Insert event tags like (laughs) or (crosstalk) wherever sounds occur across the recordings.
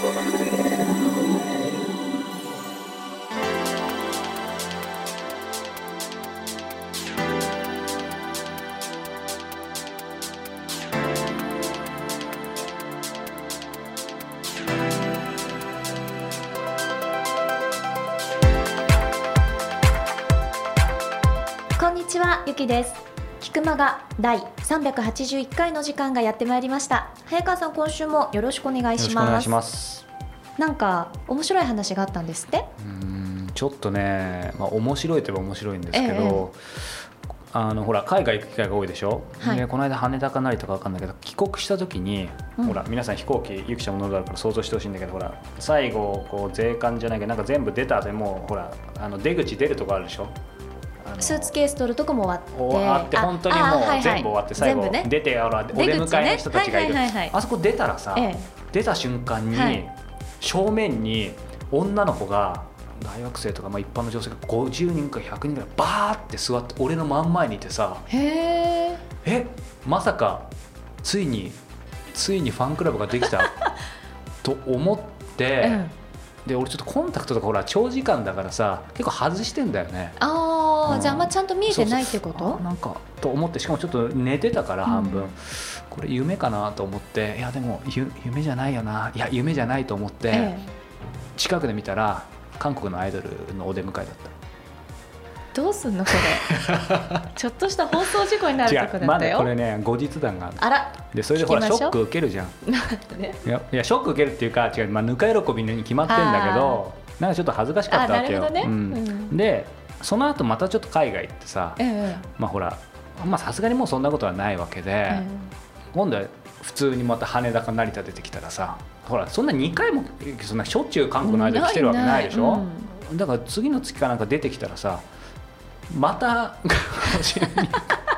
こんにちはゆきです。菊間が第381回の時間がやってまいりました。早川さん今週もよろしくお願いします。しくお願いします。なんか面白い話があったんですって？うーんちょっとね、まあ、面白いといえば面白いんですけど、あのほら海外行く機会が多いでしょ、はい。でこの間羽田かなりとか分かんないけど帰国した時に、うん。ほら皆さん飛行機ゆきちゃんも乗るだろうから想像してほしいんだけどほら最後こう税関じゃないけどなんか全部出た後にもうほらあの出口出るとこあるでしょ？スーツケース取るとこも終わって。終わってあ本当にもう全部終わって最後出てお出迎えの人たちがいる。あそこ出たらさ、え出た瞬間に、はい。正面に女の子が大学生とか、まあ、一般の女性が50人か100人ぐらいバーって座って俺の真ん前にいてさえへえ。えまさかついについにファンクラブができた？(laughs) と思って、うん。で俺ちょっとコンタクトとかほら長時間だからさ結構外してんだよね。あじゃああんまちゃんと見えてないってこと？あなんかと思ってしかもちょっと寝てたから半分、うんこれ夢かなと思って。いやでもゆ夢じゃないよな。いや夢じゃないと思って、え近くで見たら韓国のアイドルのお出迎えだっえどうすんのこれ？(laughs) ちょっとした放送事故になたるとこだったよ、まだこれね後日談があら。でそれでほらショック受けるじゃん。ねいやいやショック受けるっていうか違う、まあ、ぬか喜びに決まってんだけどなんかちょっと恥ずかしかったわけよ、ね。うん。うん。でその後またちょっと海外行ってさええ。まあほらまあさすがにもうそんなことはないわけで、え今度は普通にまた羽田か成田出てきたらさほらそんな2回もそんなしょっちゅう韓国のアイドル来てるわけないでしょ、ないだから次の月かなんか出てきたらさまた (laughs)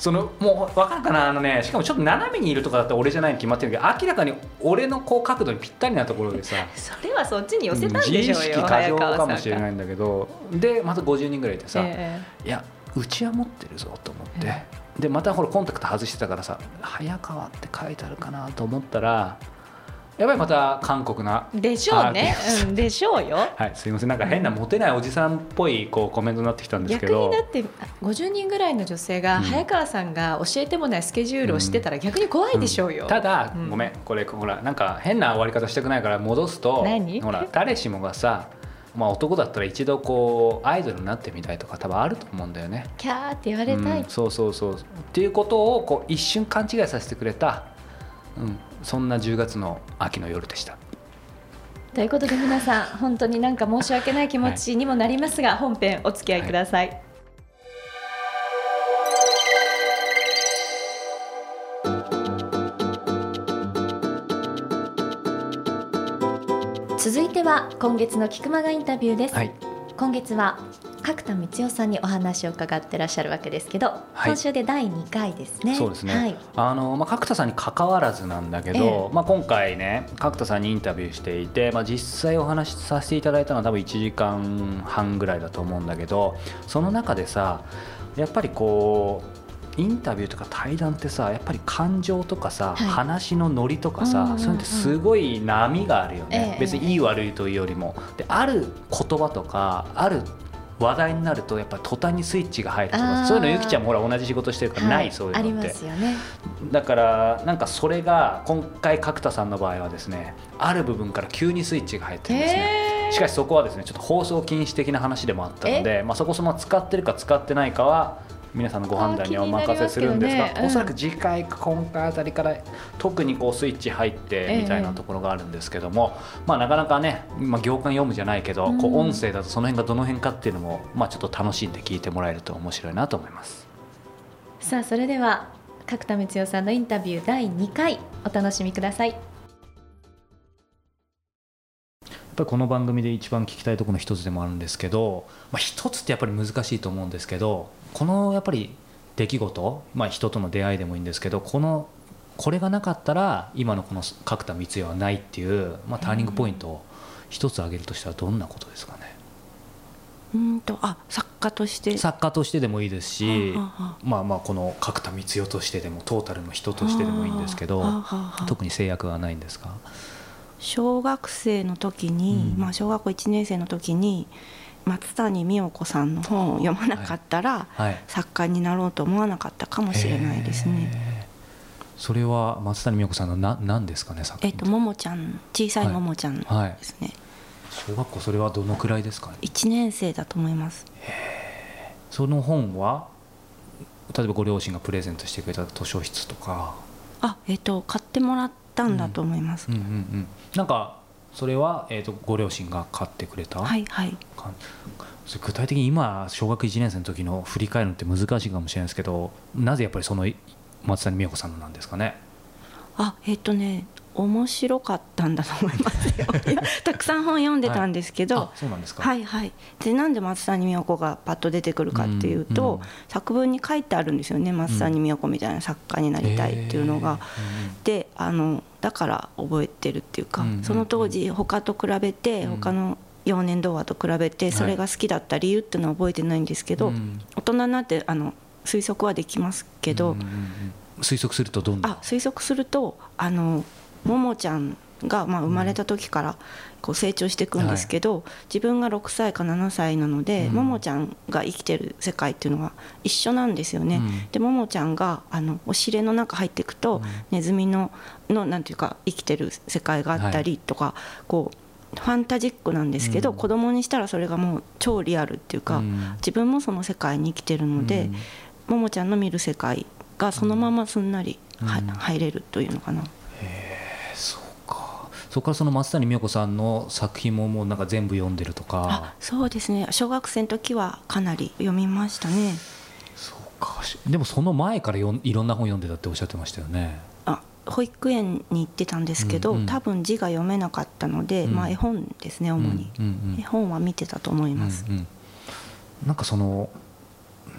そのもう分かるかな？あのねしかもちょっと斜めにいるとかだったら俺じゃないに決まってるけど明らかに俺のこう角度にぴったりなところでさ。それはそっちに寄せたん自でしょうよ意識過剰かもしれいないんだけど。でまた50人ぐらいいてさ、えいやうちは持ってるぞと思って、え。でまたほらコンタクト外してたからさ「早川」って書いてあるかなと思ったらやっぱりまた韓国なえでしょうね。うんでしょうよ。はいすいません。なんか変なモテないおじさんっぽいこうコメントになってきたんですけ逆どにだって50人ぐらいの女性がうん。早川さんが教えてもないスケジュールをしてたら逆に怖いでしょうよ、ん。ただ、うん。ごめんこれほらなんか変な終わり方したくないから戻すと。何？ほら誰しもがさまあ男だったら一度こうアイドルになってみたいとか多分あると思うんだよね。キャーって言われたい、うん。そうそうそう。っていうことをこう一瞬勘違いさせてくれた、うん、そんな10月の秋の夜でした。ということで皆さん本当になんか申し訳ない気持ちにもなりますが、本編お付き合いください、続いては今月の菊間がインタビューです、はい。今月は角田光代さんにお話を伺ってらっしゃるわけですけど、はい。今週で第2回ですね。そうですね、はい、あのまあ、角田さんに関わらずなんだけど、えまあ、今回ね角田さんにインタビューしていて、まあ、実際お話しさせていただいたのは多分1時間半ぐらいだと思うんだけどその中でさやっぱりこうインタビューとか対談ってさやっぱり感情とかさ、はい。話のノリとかさ、うんうんうん。そういうのってすごい波があるよね、ええ。別にいい悪いというよりも。である言葉とかある話題になるとやっぱり途端にスイッチが入るとあかー。そういうのゆきちゃんもほら同じ仕事してるからない、はそういうありまのってすよね。だからなんかそれが今回角田さんの場合はですねある部分から急にスイッチが入ってるんですね。しかしそこはですねちょっと放送禁止的な話でもあったので、まあ、そこその使ってるか使ってないかは皆さんのご判断にお任せするんですがね。うん。おそらく次回か今回あたりから特にこうスイッチ入ってええみたいなところがあるんですけども、まあ、なかなかね、まあ、行間読むじゃないけど、こううん音声だとその辺がどの辺かっていうのも、まあ、ちょっと楽しんで聞いてもらえると面白いなと思います。さあそれでは角田光代さんのインタビュー第2回お楽しみくださいぱりこの番組で一番聞きたいところの一つでもあるんですけど、まあ、一つってやっぱり難しいと思うんですけどこのやっぱり出来事、まあ、人との出会いでもいいんですけどこのこれがなかったら今のこの角田光代はないっていう、まあ、ターニングポイントを一つ挙げるとしたらどんなことですかね？うんとあ作家として。作家としてでもいいですしはあはまあまあこの角田光代としてでもトータルの人としてでもいいんですけどはあはあはあ。特に制約はないんですか？小学生の時に、うん。まあ、小学校1年生の時に松谷美代子さんの本を読まなかったら、はい。作家になろうと思わなかったかもしれないですね。それは松谷美代子さんのな何ですかね作品えっとももちゃん小さいももちゃんはい。ですね、小学校それはどのくらいですかね？1年生だと思います。その本は例えばご両親がプレゼントしてくれた図書室とか。あえっと買ってもらったんだと思います、うん。うんうんなんかそれは、えー、とご両親が買ってくれた？はいはい。具体的に今小学1年生の時の振り返るのって難しいかもしれないですけどなぜやっぱりその松谷美代子さんのなんですかね？あえっとね面白かったんだと思いますよ。(laughs) たくさん本読んでたんですけど、あそうなんですか。はいはい。でなんで松谷美代子がパッと出てくるかっていうと、うんうん作文に書いてあるんですよね松谷美代子みたいな作家になりたいっていうのが。であのだから覚えてるっていうか、うんうんうん。その当時他と比べて、うん。他の幼年童話と比べてそれが好きだった理由っていうのは覚えてないんですけど、うん大人になってあの推測はできますけど、うんうんうん。推測するとどんな？あ推測するとあのももちゃんが、まあ、生まれた時からこう成長していくんですけど、自分が6歳か7歳なので、うん。ももちゃんが生きてる世界っていうのが一緒なんですよね。うん。でももちゃんがあのおしれの中入っていくと、うん。ネズミののなんていうか生きてる世界があったりとか、こうファンタジックなんですけど、うん。子供にしたらそれがもう超リアルっていうか、うん。自分もその世界に生きてるので、ももちゃんの見る世界がそのまますんなり、入れるというのかな。そこからその松谷美代子さんの作品ももうなんか全部読んでるとあかそうですね。小学生の時はかなり読みましたね。そうか。しでもその前からよんいろんな本読んでたっておっしゃってましたよね。あ保育園に行ってたんですけど、うんうん。多分字が読めなかったので、うん。まあ、絵本ですね主に、うんうん。うん絵本は見てたと思います、うんうん。なんかその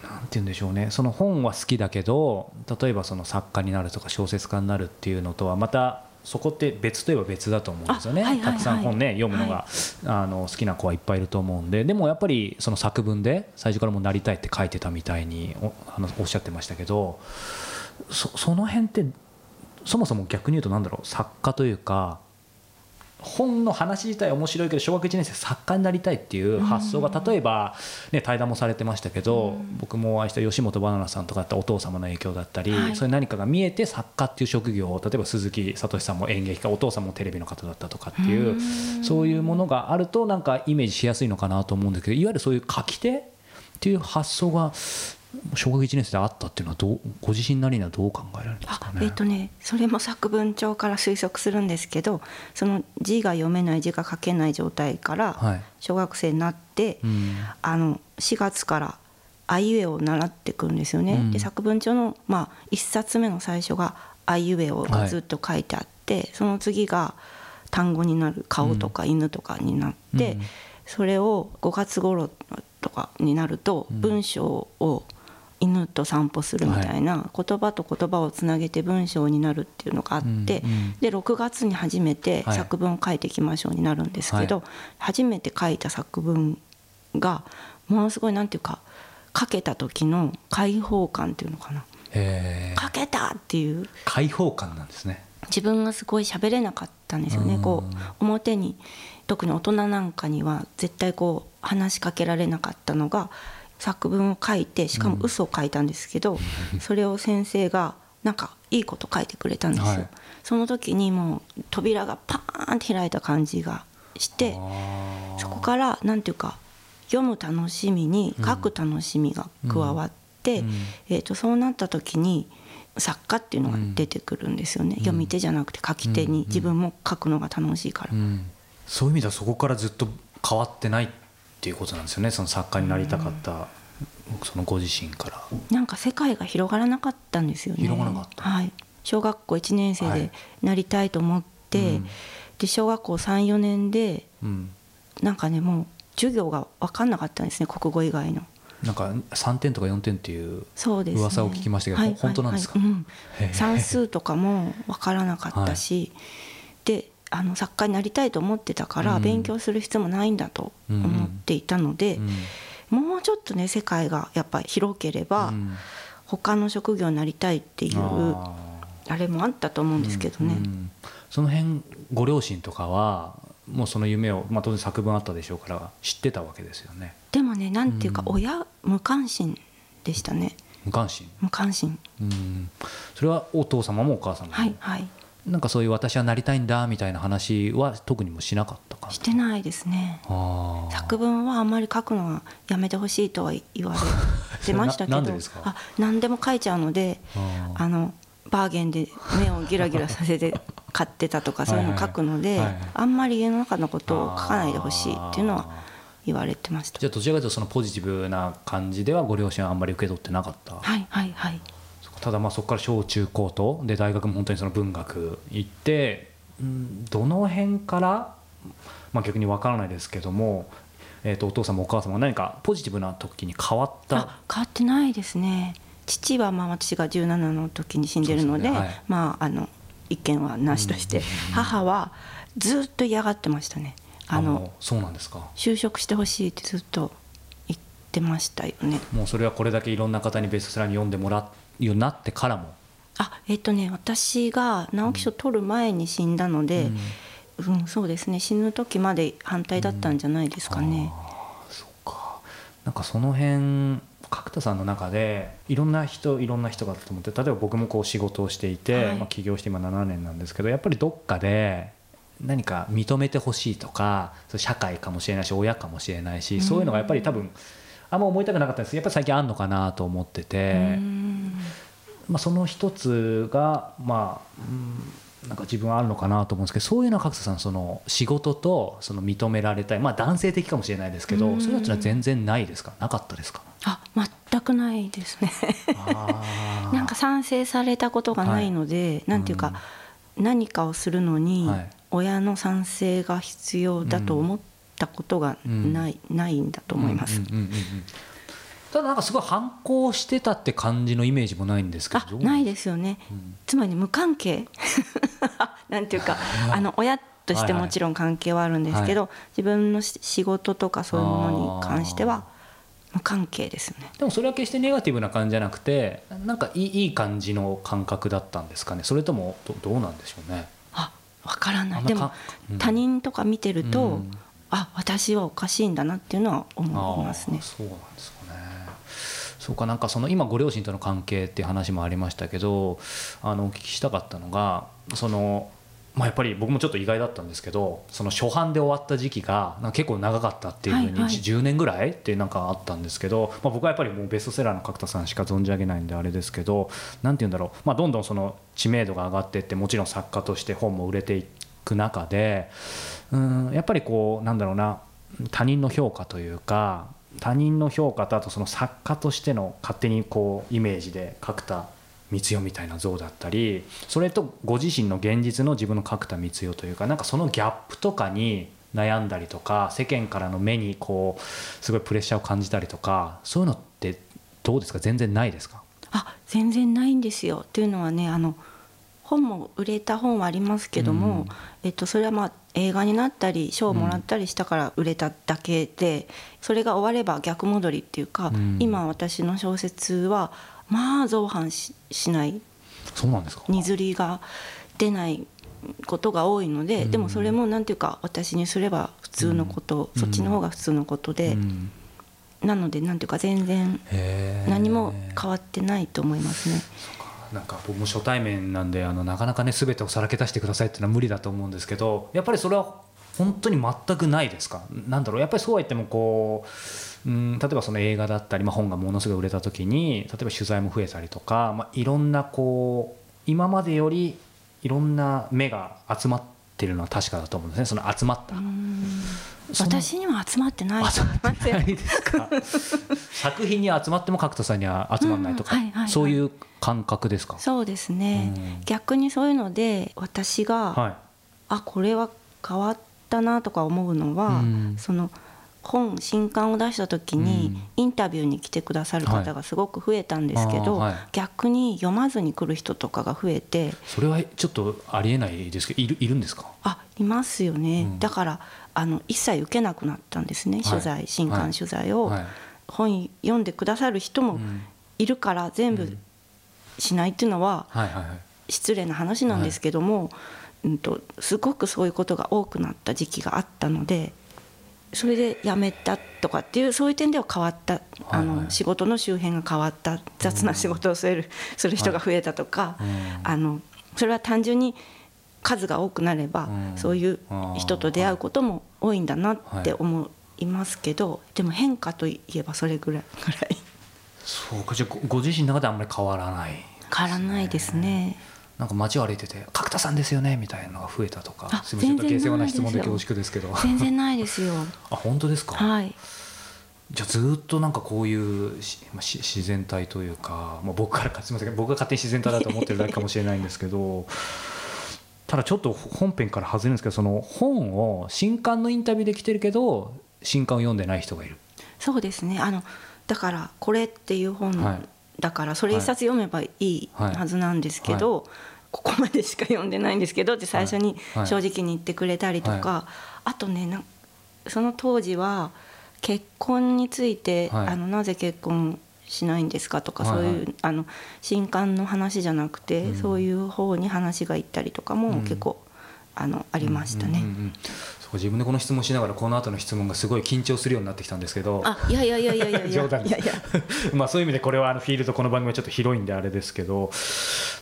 なんて言うんでしょうね。その本は好きだけど例えばその作家になるとか小説家になるっていうのとはまたそこって別といえば別だと思うんですよね、あはいはいはい。たくさん本ね読むのが、あの好きな子はいっぱいいると思うんで。でもやっぱりその作文で最初からもうなりたいって書いてたみたいにおあのおっしゃってましたけどそその辺ってそもそも逆に言うとなんだろう作家というか本の話自体は面白いけど小学1年生作家になりたいっていう発想が例えば、ね、対談もされてましたけど、僕も愛した吉本ばななさんとかだったらお父様の影響だったり、はい。そういう何かが見えて作家っていう職業を例えば鈴木聡さんも演劇家お父さんもテレビの方だったとかっていうそういうものがあるとなんかイメージしやすいのかなと思うんですけどいわゆるそういう書き手っていう発想が小学1年生であったっていうのはどうご自身なりにはどう考えられるんですかね？あえっ、とねそれも作文帳から推測するんですけどその字が読めない字が書けない状態からはい。小学生になって、うん。あの4月からあいうえを習ってくるんですよね。うん。で作文帳の、まあ、1冊目の最初があいうえおがずっと書いてあって、その次が単語になる顔とか犬とかになって、うん。それを5月頃とかになるとうん。文章を犬と散歩するみたいな、言葉と言葉をつなげて文章になるっていうのがあって、うんうんで6月に初めてはい。作文を書いていきましょうになるんですけど、はい。初めて書いた作文がものすごいなんていうか書けた時の解放感っていうのかな。書けたっていう。開放感なんですね。自分がすごい喋れなかったんですよね、うん。こう表に特に大人なんかには絶対こう話しかけられなかったのが作文を書いてしかも嘘を書いたんですけど、それを先生がなんかいいこと書いてくれたんですよ、はい。その時にもう扉がパーンって開いた感じがしてそこからなんていうか読む楽しみに書く楽しみが加わって、うん。えー、とそうなった時に作家っていうのが出てくるんですよね、読み手じゃなくて書き手に自分も書くのが楽しいから、うん。そういう意味ではそこからずっと変わってないっていうことなんですよね。その作家になりたかった、そのご自身から。なんか世界が広がらなかったんですよね。広がらなかった。はい、小学校1年生はい。でなりたいと思って、うん。で小学校34年でうん。なんかねもう授業が分かんなかったんですね国語以外の。なんか3点とか4点っていうそうですね、噂を聞きましたけどはい本当なんですか？はいはいうん算数とかも分からなかったし、であの作家になりたいと思ってたから、うん。勉強する必要もないんだと思っていたので、もうちょっとね世界がやっぱり広ければ、うん。他の職業になりたいっていうああれもあったと思うんですけどね。うん。その辺ご両親とかはもうその夢を、まあ、当然作文あったでしょうから知ってたわけですよね。でもねなんていうかうん。親無関心でしたね。無関心。無関心。うん。それはお父様もお母様も、はいはいなんかそういう私はなりたいんだみたいな話は特にもしなかったかなしてないですね。作文はあんまり書くのはやめてほしいとは言われてましたけど。(laughs) あ何でも書いちゃうのであのバーゲンで目をギラギラさせて買ってたとか (laughs) そういうの書くのではい。あんまり家の中のことを書かないでほしいっていうのは言われてましたじゃあどちらかというとそのポジティブな感じではご両親はあんまり受け取ってなかった、はいはいはいただまあそこから小中高とで大学も本当にその文学行ってうんどの辺から、まあ、逆にわからないですけども、えー、とお父様お母様が何かポジティブな時に変わった？あ変わってないですね。父はまあ私が17の時に死んでるのでまああの一見はなしとして。母はずっと嫌がってましたね。あのそうなんですか。就職してほしいってずっと言ってましたよね。もうそれはこれだけいろんな方にベストセラーに読んでもらうようになってからも。あえっ、とね私が直木賞取る前に死んだので、うん。そうですね。死ぬ時まで反対だったんじゃないですかね、あーそっか。なんかその辺角田さんの中でいろんな人いろんな人がと思って例えば僕もこう仕事をしていて、はい。まあ、起業して今7年なんですけどやっぱりどっかで何か認めてほしいとか社会かもしれないし親かもしれないしそういうのがやっぱり多分あんま思いたくなかったんです。やっぱり最近あんのかなと思ってて。うん。まあ、その一つが、まあうん、なんか自分はあるのかなと思うんですけどそういうのは角田さんその仕事とその認められたい、まあ、男性的かもしれないですけどうん。そういうのってのは全然ないですか？なかったですか？あ全くないですね。(laughs) なんか賛成されたことがないので、なんていうか、何かをするのにはい。親の賛成が必要だと思ったことがない,、ないんだと思います、ただなんかすごい反抗してたって感じのイメージもないんですけどないですよね、ん。つまり無関係。(laughs) なんていうかあの親としてもちろん関係はあるんですけど、自分のし仕事とかそういうものに関しては無関係ですね。でもそれは決してネガティブな感じじゃなくてなんかいいいい感じの感覚だったんですかね。それともどどうなんでしょうね。あわからない。でも他人とか見てると、うんあ私はおかしいんだなっていうのは思いますね。そうなんですかね。そうかなんかその今ご両親との関係っていう話もありましたけどあのお聞きしたかったのがその、まあ、やっぱり僕もちょっと意外だったんですけどその初版で終わった時期が結構長かったっていうふうに、はいはい。10年ぐらいってなんかあったんですけど、まあ、僕はやっぱりもうベストセラーの角田さんしか存じ上げないんであれですけどなんて言うんだろう、まあ、どんどんその知名度が上がっていってもちろん作家として本も売れていく中でうんやっぱりこうなんだろうな他人の評価というか他人の評価とあとその作家としての勝手にこうイメージで角田光代みたいな像だったりそれとご自身の現実の自分の角田光代というかなんかそのギャップとかに悩んだりとか世間からの目にこうすごいプレッシャーを感じたりとかそういうのってどうですか？全然ないですか？あ全然ないんですよ。というのはねあの本も売れた本はありますけども、うん。えっと、それはまあ映画になったり賞をもらったりしたから売れただけで、それが終われば逆戻りっていうか、うん。今私の小説はまあ造反ししない。そうなんですか。にずりが出ないことが多いので、うん。でもそれもなんていうか私にすれば普通のこと、うん。そっちの方が普通のことで、うん。なのでなんていうか全然何も変わってないと思いますね。なんか僕も初対面なんであのなかなかね全てをさらけ出してくださいっていうのは無理だと思うんですけどやっぱりそれは本当に全くないですか？なんだろう？やっぱりそうは言ってもこううん例えばその映画だったり、まあ、本がものすごい売れた時に例えば取材も増えたりとか、まあ、いろんなこう今までよりいろんな目が集まってるのは確かだと思うんですね。その集まった。私には集まってない。と集まってないですか？(laughs) 作品に集まっても角田さんには集まらないとか、そういう感覚ですか？そうですね、うん。逆にそういうので私が、はい。あこれは変わったなとか思うのは、うん。その本新刊を出した時にインタビューに来てくださる方がすごく増えたんですけど、はいあーはい。逆に読まずに来る人とかが増えてそれはちょっとありえないですけどいるいるんですか？あいますよね、うん。だからあの一切受けなくなったんですね、取材新刊取材を、はい。本読んでくださる人もうん。いるから全部しないっていうのは失礼な話なんですけども、うんとすごくそういうことが多くなった時期があったのでそれで辞めたとかっていうそういう点では変わったあの仕事の周辺が変わった雑な仕事をするする人が増えたとかうん。あのそれは単純に数が多くなればうん。そういう人と出会うことも多いんだなって思いますけどでも変化といえばそれぐらい。ぐらいそうか。じゃあごご自身の中であんまり変わらない変わらないですね。なんか街を歩いてて「角田さんですよね」みたいなのが増えたとかあすみませんちょっと全然下世話な質問で恐縮ですけど全然ないですよ。(laughs) あ本当ですか、はい。じゃあずっとなんかこういうしまあし自然体というか、まあ、僕からかすみません僕が勝手に自然体だと思ってるだけかもしれないんですけど (laughs) ただちょっと本編から外れるんですけどその本を新刊のインタビューで来てるけど新刊を読んでない人がいるそうですね。あのだからこれっていう本はいだからそれ一冊読めばいいはずなんですけど、ここまでしか読んでないんですけどって最初にはい正直に言ってくれたりとか、あとねなその当時は結婚について、はい。あのなぜ結婚しないんですかとか、そういうあの新刊の話じゃなくて、うん。そういう方に話がいったりとかもうん。結構、あのありましたね。うんうんうん。そう自分でこの質問しながらこの後の質問がすごい緊張するようになってきたんですけど。あいやいやいやいやいや冗談で。すいやいや。(laughs) まあそういう意味でこれはあのフィールドこの番組はちょっと広いんであれですけど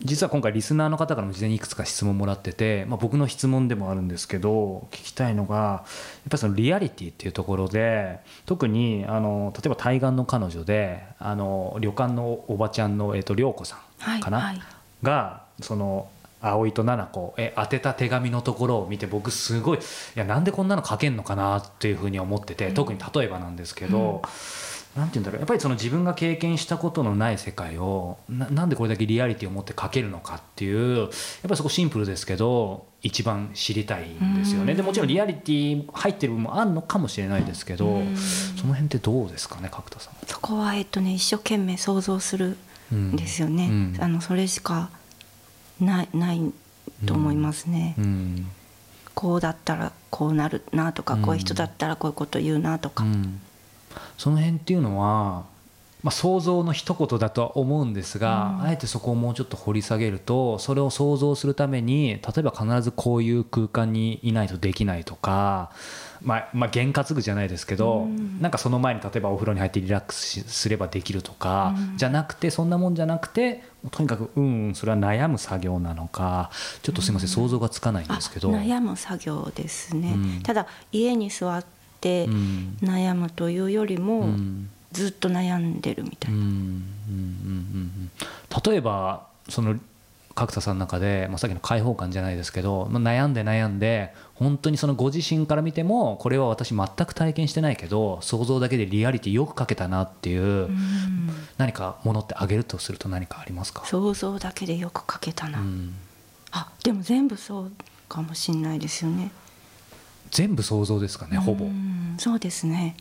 実は今回リスナーの方からも事前にいくつか質問もらってて、まあ、僕の質問でもあるんですけど聞きたいのがやっぱりそのリアリティっていうところで特にあの例えば対岸の彼女であの旅館のおばちゃんの、えっと涼子さんかな、はいはい。がその葵と七子。へ宛てた手紙のところを見て僕すごいいやなんでこんなの書けんのかなっていうふうに思ってて、特に例えばなんですけど、なんて言うんだろうやっぱりその自分が経験したことのない世界をななんでこれだけリアリティを持って書けるのかっていうやっぱりそこシンプルですけど一番知りたいんですよね。うん。でもちろんリアリティ入ってる部分もあるのかもしれないですけど、うん。その辺ってどうですかね角田さん。そこはえっとね一生懸命想像するんですよね、うん。あのそれしかないないと思いますね、うん。こうだったらこうなるなとか、うん。こういう人だったらこういうこと言うなとか、うん。その辺っていうのは、まあ、想像の一言だとは思うんですが、うん。あえてそこをもうちょっと掘り下げるとそれを想像するために例えば必ずこういう空間にいないとできないとか、まあ、まあ験担ぐじゃないですけど、うん。なんかその前に例えばお風呂に入ってリラックスしすればできるとか、うん。じゃなくてそんなもんじゃなくてとにかくうんうんそれは悩む作業なのかちょっとすいません、想像がつかないんあですけど。悩む作業ですね、うん。ただ家に座ってうん。悩むというよりも、うんずっと悩んでるみたいな、うんうんうんうんうん。例えばその角田さんの中で、まあ、さっきの解放感じゃないですけど、まあ、悩んで悩んで本当にそのご自身から見てもこれは私全く体験してないけど想像だけでリアリティよく書けたなっていう、うん。何かものってあげるとすると何かありますか？想像だけでよく書けたな、うん。あでも全部そうかもしれないですよね。全部想像ですかねほぼ。うんそうですね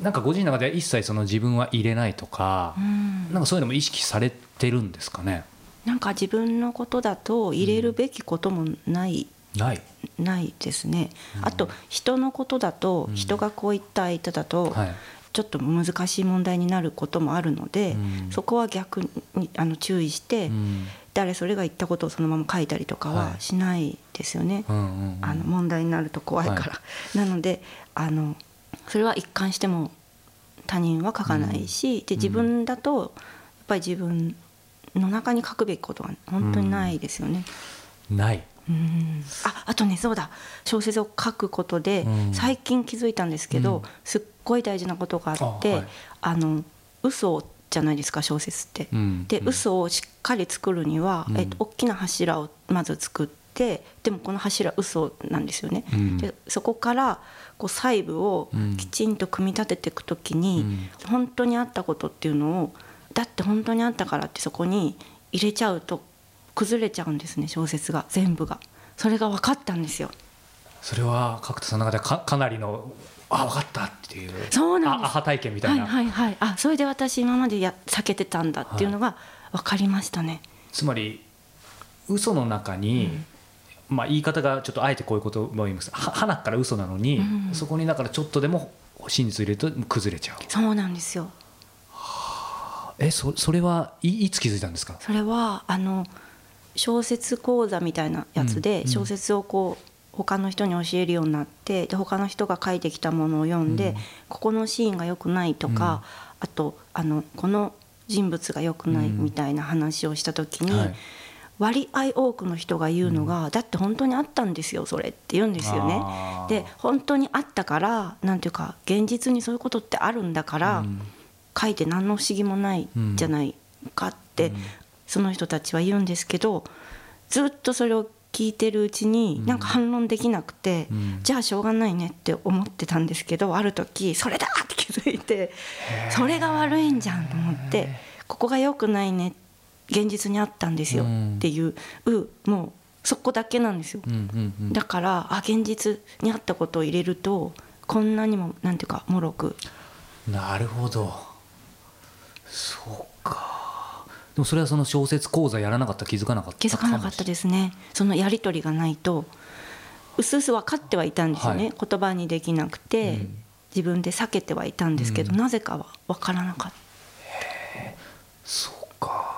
なんかご自身の中で一切その自分は入れないとかうん。なんかそういうのも意識されてるんですかね？なんか自分のことだと入れるべきこともない、ない。ないですね、うん。あと人のことだと、うん。人がこういった相手だと、はい。ちょっと難しい問題になることもあるので、うん。そこは逆にあの注意して、うん。誰それが言ったことをそのまま書いたりとかははい。しないですよね、うんうんうん。あの問題になると怖いから、はなのであのそれは一貫しても他人は書かないし、で自分だとやっぱり自分の中に書くべきことは本当にないですよね。ない。うん。ああとねそうだ。小説を書くことで、うん。最近気づいたんですけど、うん。すっごい大事なことがあってあはい。あの嘘じゃないですか小説って。うん。で、うん。嘘をしっかり作るには、うん。えっと、大きな柱をまず作ってでもこの柱嘘なんですよね。うんでそこからこう細部をうんきちんと組み立てていくときに、うん本当にあったことっていうのをだって本当にあったからってそこに入れちゃうと崩れちゃうんですね小説が全部が。それが分かったんですよ。それは角田さんの中でかかなりのあ分かったっていうそうなんですあアハ体験みたいな、はいはいはい。あそれで私今までや避けてたんだっていうのが分かりましたね。つまり嘘の中に、まあ言い方がちょっとあえてこういうことを言います。は花から嘘なのに、うん。そこにだからちょっとでも真実を入れると崩れちゃう。そうなんですよ。えそそれはいいつ気づいたんですか？それはあの小説講座みたいなやつで小説をこう他の人に教えるようになってで他の人が書いてきたものを読んで、ここのシーンが良くないとか、あとあのこの人物が良くないみたいな話をした時に、はい割合多くの人が言うのが、だって本当にあったんですよそれって言うんですよね。で本当にあったからなんていうか現実にそういうことってあるんだから、うん。書いて何の不思議もないじゃないかって、その人たちは言うんですけどずっとそれを聞いてるうちになんか反論できなくて、ん。じゃあしょうがないねって思ってたんですけどある時それだって気づいてそれが悪いんじゃんと思ってここが良くないね現実にあったんですようん。っていう、もうそこだけなんですよ。だからあ現実にあったことを入れるとこんなにもなんていうかもろく。なるほど。そうか。でもそれはその小説講座やらなかったら気づかなかった気づかなかったですね。そのやり取りがないとうすうす分かってはいたんですよね、はい。言葉にできなくて、うん。自分で避けてはいたんですけど、うん。なぜかは分からなかっそうか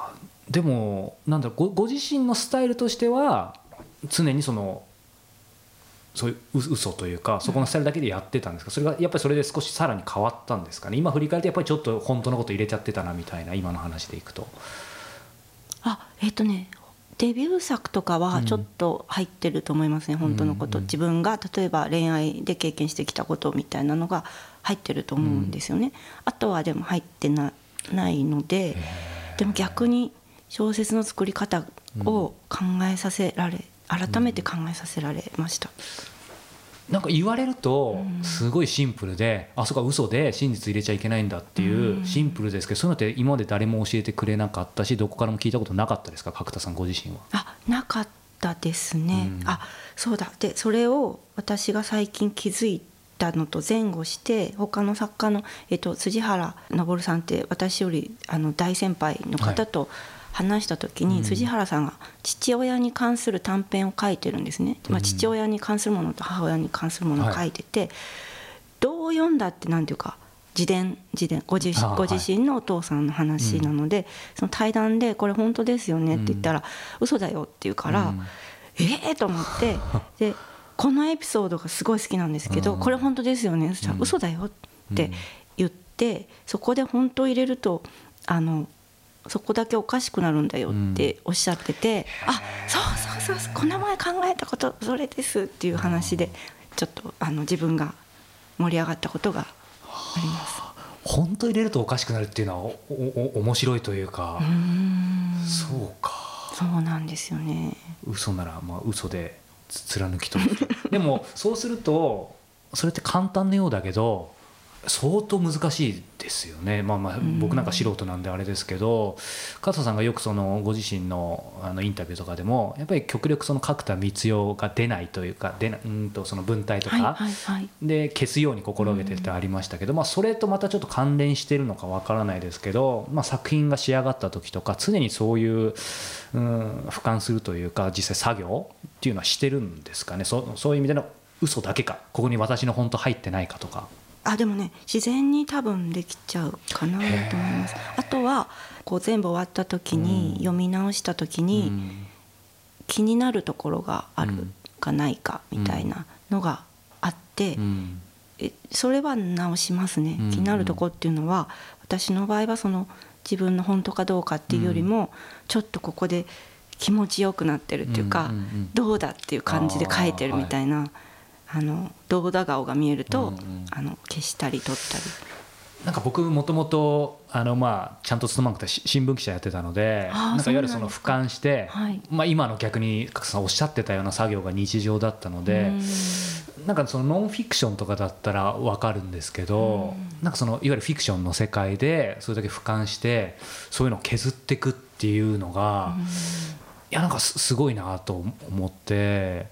でもなんだろうごご自身のスタイルとしては常にそのそういうう嘘というかそこのスタイルだけでやってたんですか？それがやっぱりそれで少しさらに変わったんですかね？今振り返ってやっぱりちょっと本当のこと入れちゃってたなみたいな今の話でいくと。たあえっ、とねデビュー作とかはちょっと入ってると思いますね、本当のこと、うん自分が例えば恋愛で経験してきたことみたいなのが入ってると思うんですよね、あとはでも入ってなないのででも逆に小説の作り方を考えさせられ改めて考えさせられました、なんか言われるとすごいシンプルで、あそこは嘘で真実入れちゃいけないんだっていうシンプルですけどそういうのって今まで誰も教えてくれなかったしどこからも聞いたことなかったですか？角田さんご自身は。あなかったですね、うん。あそうだ。でそれを私が最近気づいたのと前後して他の作家の、えっと、辻原昇さんって私よりあの大先輩の方と話した時に、うん。辻原さんが父親に関する短編を書いてるんですね、まあ、父親に関するものと母親に関するものを書いてて、どう読んだってなんていうか自伝自伝ご自ご自身のお父さんの話なので、その対談で「これ本当ですよね」って言ったら「嘘だよ」って言うから、うん。ええと思って (laughs) でこのエピソードがすごい好きなんですけど「うん。これ本当ですよね」そしたらうん。嘘だよ」って言ってそこで本当入れるとあのそこだけおかしくなるんだよっておっしゃってて「あそうそうそうそうこの前考えたことそれです」っていう話でちょっとあの自分が盛り上がったことがあります。本当入れるとおかしくなるっていうのはおおお面白いというか、そうか。そうなんですよね。嘘ならまあ嘘でつ貫き通す。でもそうするとそれって簡単のようだけど相当難しいですよね、まあ、まあ僕なんか素人なんであれですけど加藤さんがよくそのご自身のあのインタビューとかでもやっぱり極力その角田光代が出ないというか出なうんとその文体とか。で消すように心がけてってありましたけど、まあ、それとまたちょっと関連してるのかわからないですけど、まあ、作品が仕上がった時とか常にそういう、うん、俯瞰するというか実際作業っていうのはしてるんですかねそそういう意味での嘘だけかここに私の本当入ってないかとか。あでもね自然に多分できちゃうかなと思います。あとはこう全部終わった時に、うん。読み直した時うに、ん。気になるところがあるうんかないかみたいなのがあって、うん。えそれは直しますね、うん。気になるとこっていうのは私の場合はその自分の本当かどうかっていうよりも、ちょっとここで気持ちよくなってるっていうか、どうだっていう感じで書いてるみたいなあ、のどうだ顔が見えると、うんうん。あの消したり取ったり。なんか僕もともとあのまあちゃんと勤まなくてし新聞記者やってたのでなんか。いわゆるその俯瞰して、はい。まあ、今の逆に角田さんおっしゃってたような作業が日常だったので、うん。なんかそのノンフィクションとかだったら分かるんですけど、なんかそのいわゆるフィクションの世界でそれだけ俯瞰してそういうのを削っていくっていうのが、いやなんかすすごいなと思って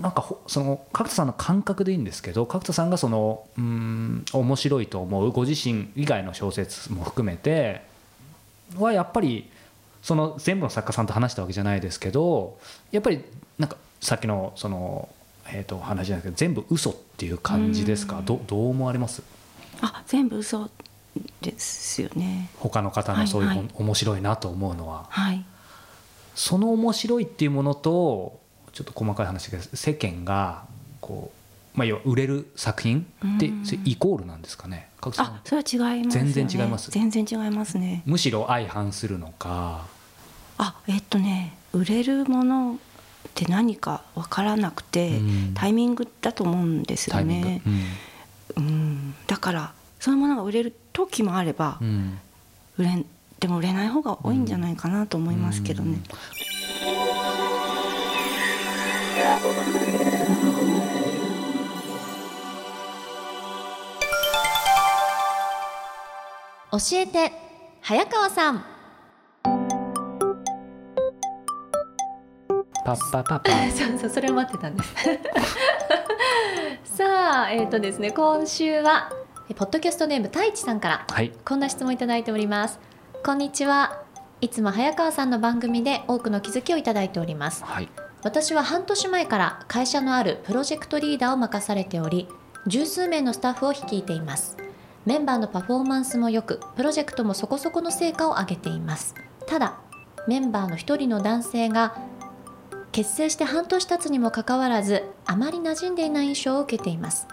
なんかほその角田さんの感覚でいいんですけど角田さんがそのうん面白いと思うご自身以外の小説も含めてはやっぱりその全部の作家さんと話したわけじゃないですけどやっぱりなんかさっきのその、えー、と話じゃないですけど全部嘘っていう感じですか？どどう思われます？あ全部嘘ですよね。他の方のそういう、はいはい。面白いなと思うのは。はい。その面白いっていうものとちょっと細かい話です世間がこう、まあ、要は売れる作品ってイコールなんですかね？あそれは違いますよね。全然違います。全然違いますね。むしろ相反するのか。あえっとね売れるものって何か分からなくて、うん。タイミングだと思うんですよね、うん、だからそういうものが売れる時もあればう、ん。売れんでも売れない方が多いんじゃないかなと思いますけどね、教えて早川さん。パッパパパ。(laughs) そうそうそれを待ってたんです。(laughs) さあえっ、とですね今週はえポッドキャストネーム太一さんからはい。こんな質問いただいております。こんにちは。いつも早川さんの番組で多くの気づきをいただいております。はい私は半年前から会社のあるプロジェクトリーダーを任されており十数名のスタッフを率いています。メンバーのパフォーマンスも良くプロジェクトもそこそこの成果を上げています。ただメンバーの一人の男性が結成して半年経つにもかかわらずあまり馴染んでいない印象を受けています。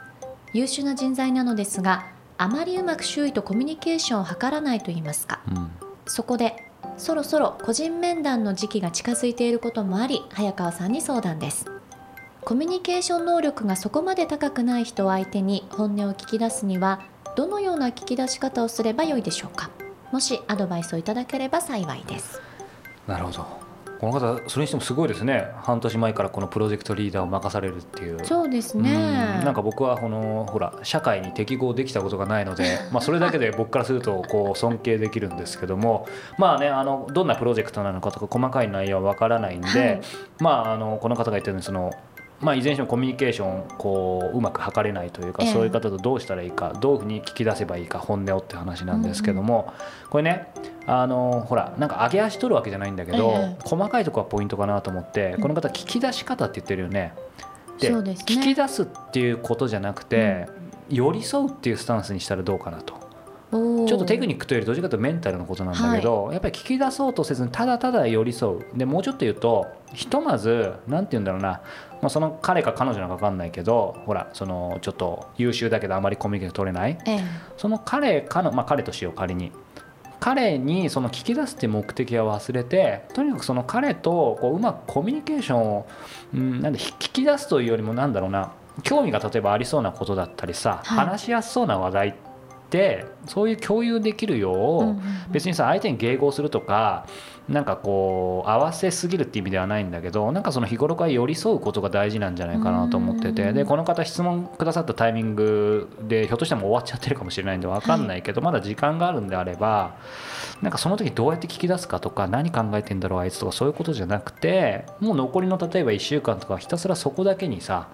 優秀な人材なのですがあまりうまく周囲とコミュニケーションを図らないといいますか。うん。そこでそろそろ個人面談の時期が近づいていることもあり早川さんに相談です。コミュニケーション能力がそこまで高くない人を相手に本音を聞き出すにはどのような聞き出し方をすればよいでしょうか。もしアドバイスをいただければ幸いです。なるほど。この方それにしてもすごいですね。半年前からこのプロジェクトリーダーを任されるっていう。そうですうん。ねなんか僕はこのほら社会に適合できたことがないので、まあ、それだけで僕からするとこう尊敬できるんですけどもまあねあのどんなプロジェクトなのかとか細かい内容は分からないんで、はい。まああのこの方が言ったようにそのまあ、いずれにしてもコミュニケーションこううまく図れないというか、ええ。そういう方とどうしたらいいかどういうふうに聞き出せばいいか本音をって話なんですけども、これねあのほらなんか上げ足取るわけじゃないんだけど、ええ。細かいところはポイントかなと思ってこの方聞き出し方って言ってるよね。でそうですね。聞き出すっていうことじゃなくて、寄り添うっていうスタンスにしたらどうかなとちょっとテクニックというよりどちらかというとメンタルのことなんだけど、やっぱり聞き出そうとせずにただただ寄り添う。でもうちょっと言うとひとまず何て言うんだろうな、まあ、その彼か彼女なのか分かんないけどほらそのちょっと優秀だけどあまりコミュニケーション取れない。ええ。その彼かの、まあ、彼としよう仮に。彼にその聞き出すっていう目的は忘れてとにかくその彼とこううまくコミュニケーションを、うん、なんで聞き出すというよりもなんだろうな。興味が例えばありそうなことだったりさ、はい。話しやすそうな話題ってそういう共有できるよう、別にさ相手に迎合するとかなんかこう合わせすぎるっていう意味ではないんだけどなんかその日頃から寄り添うことが大事なんじゃないかなと思ってうんてでこの方質問くださったタイミングでひょっとしたらもう終わっちゃってるかもしれないんで分かんないけど、まだ時間があるんであればなんかその時どうやって聞き出すかとか何考えてんだろうあいつとかそういうことじゃなくてもう残りの例えば1週間とかひたすらそこだけにさ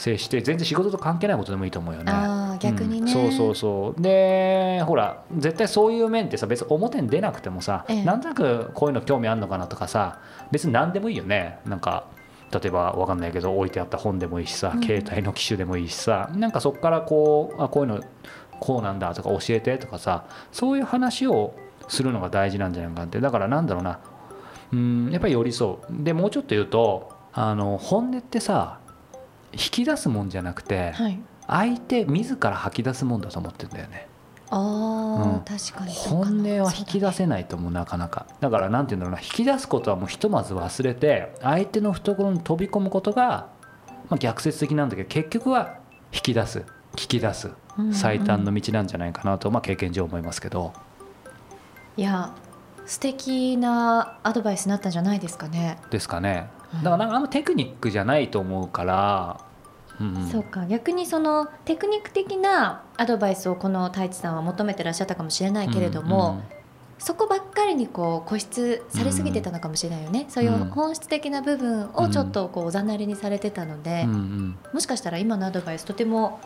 接して全然仕事と関係ないことでもいいと思うよね。逆にね、うんそうそうそう。でほら絶対そういう面ってさ別に表に出なくてもさ、ええ。なんとなくこういうの興味あるのかなとかさ別に何でもいいよね。なんか例えばわかんないけど置いてあった本でもいいしさ、うん。携帯の機種でもいいしさなんかそこからこうあこういうのこうなんだとか教えてとかさそういう話をするのが大事なんじゃないかなって。だからなんだろうな。うんやっぱり寄り添う。でもうちょっと言うとあの本音ってさ引き出すもんじゃなくて、はい。相手自ら吐き出すもんだと思ってんだよね。ああ、うん。確かにか。本な音は引き出せないと思うなかなか。だからなんて言うんだろうな引き出すことはもうひとまず忘れて相手の懐に飛び込むことが、まあ、逆説的なんだけど結局は引き出す。聞き出す。うんうん最短の道なんじゃないかなと、まあ、経験上思いますけど。いや素敵なアドバイスになったんじゃないですかね。ですかね。うんだからなんかあんまテクニックじゃないと思うから、うんうん。そうか。逆にそのテクニック的なアドバイスをこの太一さんは求めてらっしゃったかもしれないけれども、そこばっかりにこう固執されすぎてたのかもしれないよね、そういう本質的な部分をちょっとこうおざなりにされてたので、うんうん。うんもしかしたら今のアドバイスとても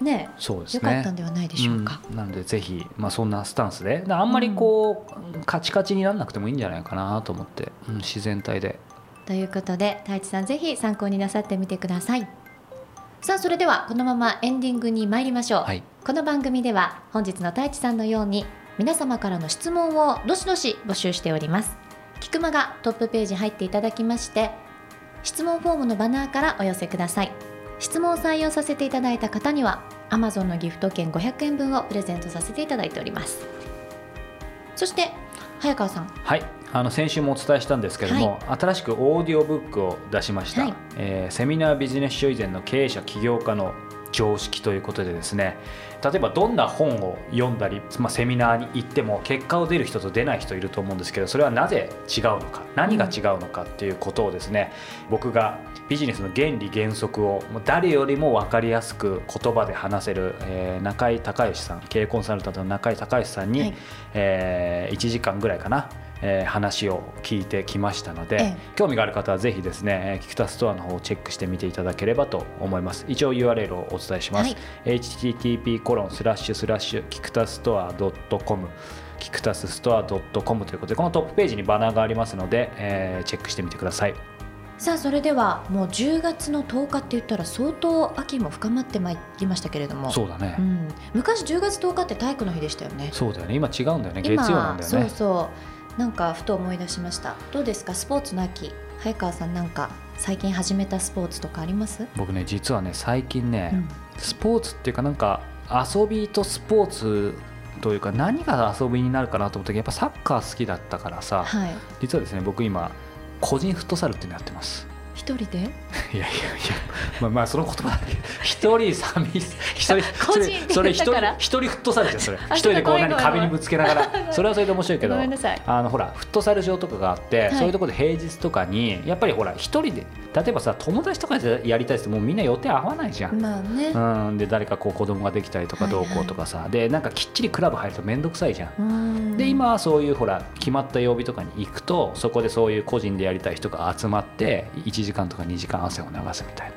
ねそうですね。良かったんではないでしょうか。うん。なのでぜひ、まあ、そんなスタンスで。であんまりこう、カチカチにならなくてもいいんじゃないかなと思って、うん自然体でということで太一さんぜひ参考になさってみてください。さあそれではこのままエンディングに参りましょう、はい。この番組では本日の太一さんのように皆様からの質問をどしどし募集しております。キクマがトップページ入っていただきまして質問フォームのバナーからお寄せください。質問を採用させていただいた方には Amazon のギフト券500円分をプレゼントさせていただいております。そして早川さん。はいあの先週もお伝えしたんですけども、新しくオーディオブックを出しました、はい。えーセミナービジネス書以前の経営者起業家の常識ということでですね例えばどんな本を読んだり、まあ、セミナーに行っても結果を出る人と出ない人いると思うんですけどそれはなぜ違うのか何が違うのかっていうことをですね、僕がビジネスの原理原則を誰よりも分かりやすく言葉で話せる、えー中井隆義さん経営コンサルタントの中井隆義さんに、はい。え1時間ぐらいかな、えー話を聞いてきましたので、ええ。興味がある方はぜひですねえーキクタストアの方をチェックしてみていただければと思います。一応 URL をお伝えします、はい。http コロンスラッシュスラッシュキクタストア .com キクタスストア .com ということでこのトップページにバナーがありますので、えーチェックしてみてください。さあそれではもう10月の10日って言ったら相当秋も深まってまいりましたけれども。そうだね、うん、昔10月10日って体育の日でしたよね。そうだよね。今違うんだよね。月今曜なんだよね。そうそうなんかふと思い出しました。どうですか？スポーツの秋。早川さんなんか最近始めたスポーツとかあります、僕ね実はね最近ね、うん。スポーツっていうかなんか遊びとスポーツというか何が遊びになるかなと思った時やっぱサッカー好きだったからさはい。実はですね僕今個人フットサルっていうのやってます一人で？いやいやいやまあまあその言葉だけ一人寂し一人 (laughs) 個人ってそれ一人一人フットサルじゃんそれ。あ一人でこう何壁にぶつけながら。(laughs) それはそれで面白いけどあのほらフットサル場とかがあって、はい。そういうところで平日とかにやっぱりほら一人で例えばさ友達とかでやりたいってもうみんな予定合わないじゃん。まあね。うん、で誰かこう子供ができたりとかどうこうとかさ、でなんかきっちりクラブ入ると面倒くさいじゃん。で今はそういうほら決まった曜日とかに行くとそこでそういう個人でやりたい人が集まって1時間とか2時間汗を流すみたいな、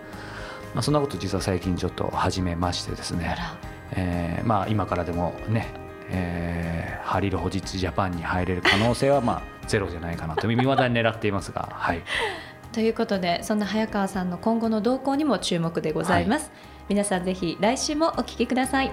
まあ、そんなこと実は最近ちょっと始めましてですね。えーまあ、今からでもね、えーハリル保実ジャパンに入れる可能性はまあゼロじゃないかなと未だに狙っていますが、はい、(laughs) ということでそんな早川さんの今後の動向にも注目でございます、皆さんぜひ来週もお聞きください